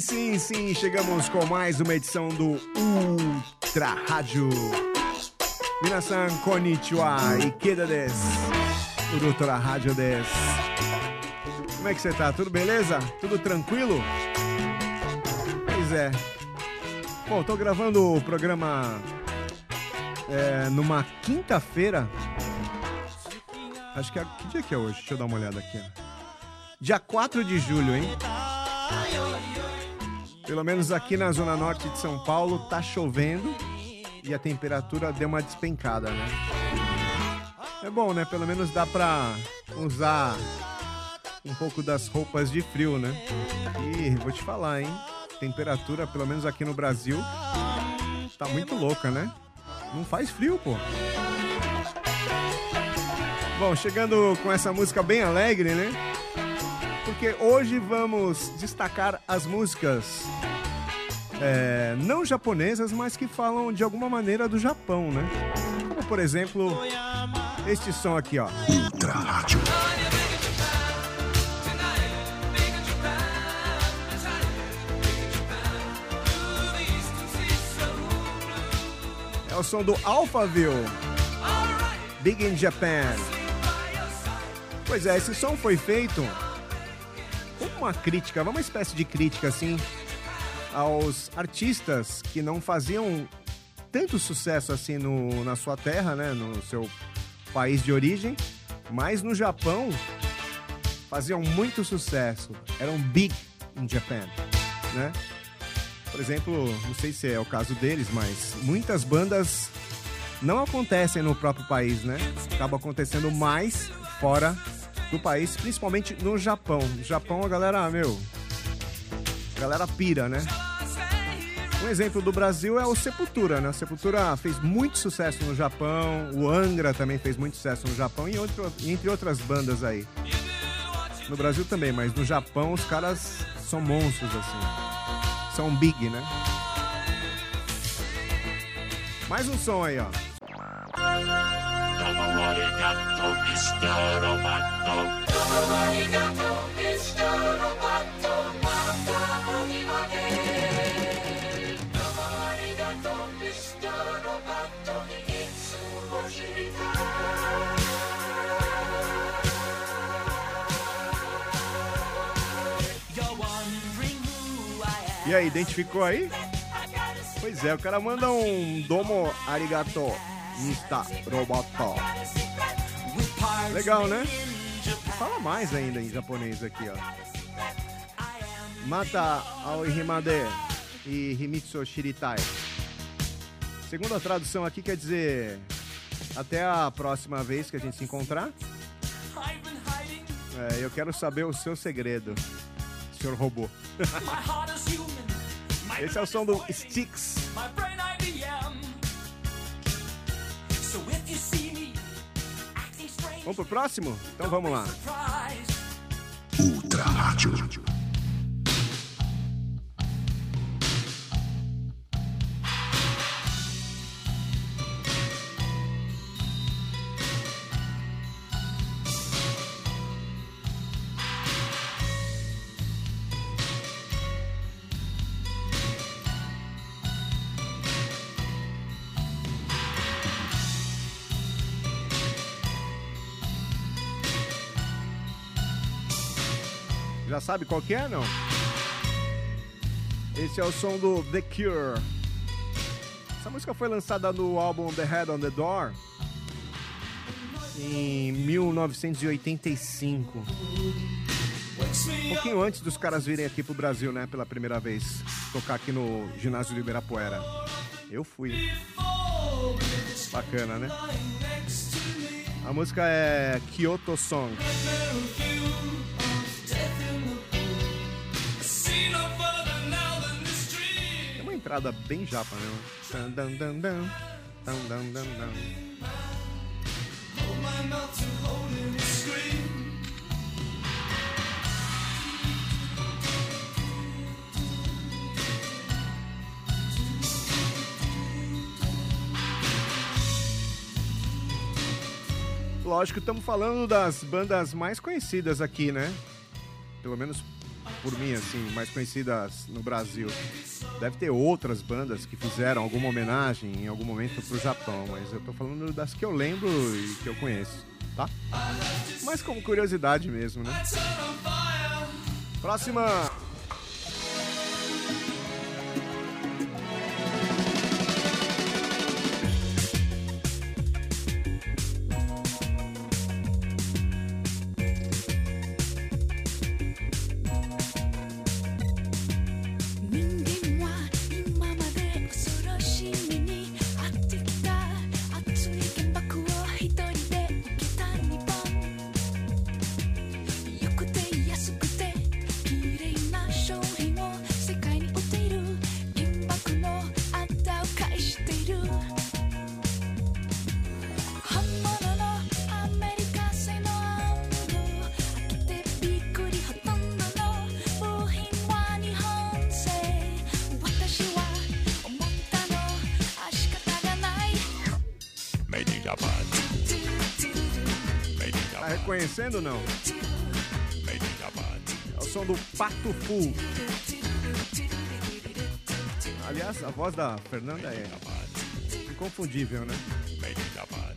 Sim, sim, sim, chegamos com mais uma edição do Ultra Rádio. Minasan konnichiwa, ikeda desu. Ultra Rádio des. Como é que você tá? Tudo beleza? Tudo tranquilo? Pois é. Bom, tô gravando o programa é, numa quinta-feira. Acho que é. Que dia que é hoje? Deixa eu dar uma olhada aqui. Dia 4 de julho, hein? Pelo menos aqui na zona norte de São Paulo tá chovendo e a temperatura deu uma despencada, né? É bom, né? Pelo menos dá pra usar um pouco das roupas de frio, né? E vou te falar, hein? Temperatura, pelo menos aqui no Brasil, tá muito louca, né? Não faz frio, pô. Bom, chegando com essa música bem alegre, né? Porque hoje vamos destacar as músicas é, não japonesas, mas que falam de alguma maneira do Japão, né? Como por exemplo, este som aqui, ó. Ultra Rádio. É o som do Alphaville. Big in Japan. Pois é, esse som foi feito uma crítica, uma espécie de crítica assim aos artistas que não faziam tanto sucesso assim no, na sua terra, né, no seu país de origem, mas no Japão faziam muito sucesso, eram big in Japan, né? Por exemplo, não sei se é o caso deles, mas muitas bandas não acontecem no próprio país, né? Acaba acontecendo mais fora do país, principalmente no Japão. No Japão a galera, meu, a galera pira, né? Um exemplo do Brasil é o Sepultura, né? A Sepultura fez muito sucesso no Japão, o Angra também fez muito sucesso no Japão e outro, entre outras bandas aí. No Brasil também, mas no Japão os caras são monstros assim. São big, né? Mais um som aí, ó. E aí, identificou aí? Pois é, o cara manda um domo arigato mista roboto. Legal, né? Fala mais ainda em japonês aqui, ó. Mata ao himade e himitsu shiritai. Segunda tradução aqui quer dizer até a próxima vez que a gente se encontrar. É, eu quero saber o seu segredo, senhor robô. Esse é o som do Sticks. Vamos pro próximo? Então vamos lá. Ultra Rádio. Já sabe qual que é, não? Esse é o som do The Cure. Essa música foi lançada no álbum The Head on the Door em 1985. Um pouquinho antes dos caras virem aqui pro Brasil, né, pela primeira vez, tocar aqui no ginásio de Ibirapuera. Eu fui. Bacana, né? A música é Kyoto Song. Entrada bem japa. Dan, dan, dan, dan, dan, dan, dan. Lógico, estamos falando das bandas mais conhecidas aqui, né? Pelo menos por mim, assim, mais conhecidas no Brasil. Deve ter outras bandas que fizeram alguma homenagem em algum momento pro Japão, mas eu tô falando das que eu lembro e que eu conheço, tá? Mas como curiosidade mesmo, né? Próxima conhecendo ou não? É o som do Pato Fu. Aliás, a voz da Fernanda é inconfundível, né?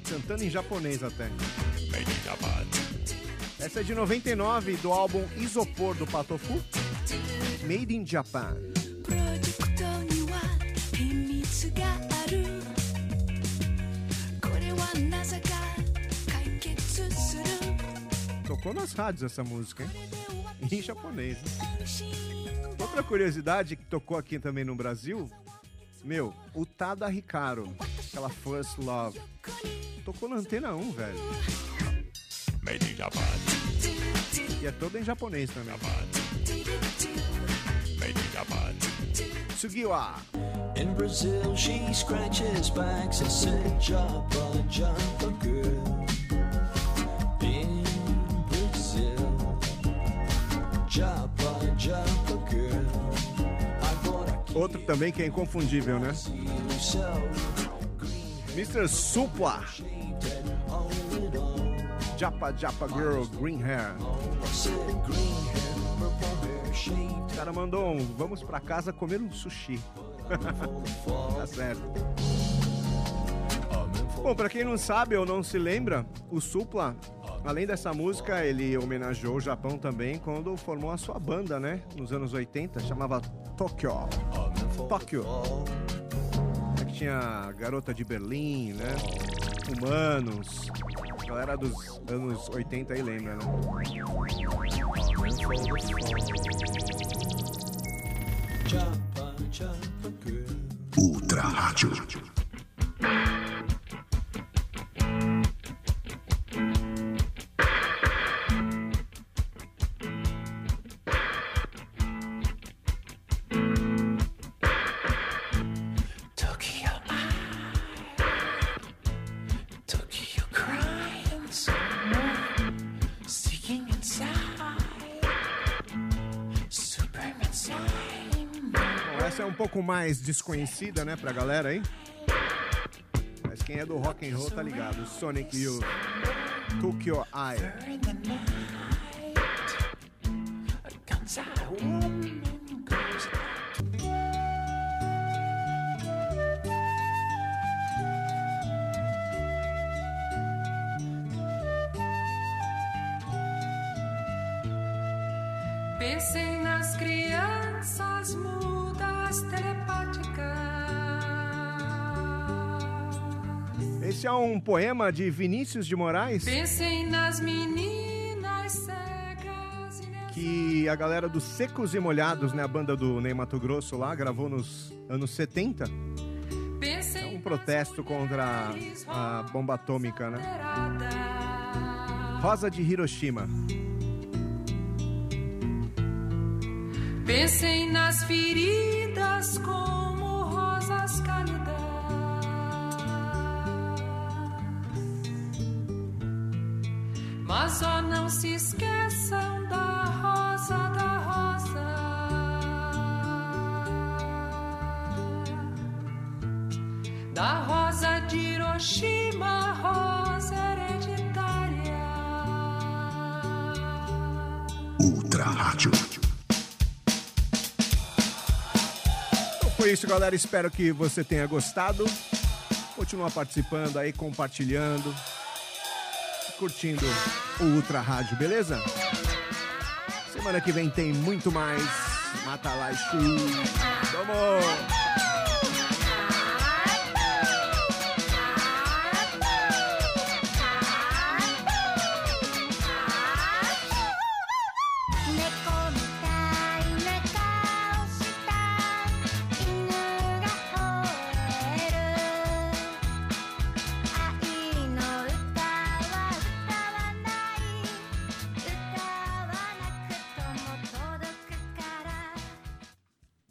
Cantando em japonês até. Essa é de 99 do álbum Isopor do Patofu. Made in Japan. Tocou nas rádios essa música, hein? Em japonês. Né? Outra curiosidade que tocou aqui também no Brasil, meu, o Tada Hikaru, aquela First Love. Tocou na Antena 1, velho. Made in Japan. E é todo em japonês também. Made in Japan. Sugiwa. In Brazil, she scratches backs and said, Japa, Japa girl. Outro também que é inconfundível, né? Mr. Supla. Japa Japa Girl, Green Hair. O cara mandou um, vamos pra casa comer um sushi. tá certo. Bom, pra quem não sabe ou não se lembra, o Supla Além dessa música, ele homenageou o Japão também quando formou a sua banda, né? Nos anos 80, chamava Tokyo. Tokyo. É que tinha Garota de Berlim, né? Humanos. A galera dos anos 80 aí lembra, né? Ultra Rádio. Pouco mais desconhecida, né, pra galera, hein? Mas quem é do rock and roll tá ligado. Sonic Youth, Tokyo Eye. Pensem nas crianças Esse é um poema de Vinícius de Moraes. Pensem nas meninas cegas que a galera dos Secos e Molhados, né, a banda do Ney Mato Grosso lá, gravou nos anos 70. É um protesto contra a bomba atômica, né? Rosa de Hiroshima. Pensem nas feridas como rosas cálidas. Mas ó, não se esqueçam da rosa, da rosa. Da rosa de Hiroshima, rosa hereditária. Ultra Rádio. Foi isso, galera. Espero que você tenha gostado. Continua participando aí, compartilhando, curtindo o Ultra Rádio, beleza? Semana que vem tem muito mais. Mata lá Vamos!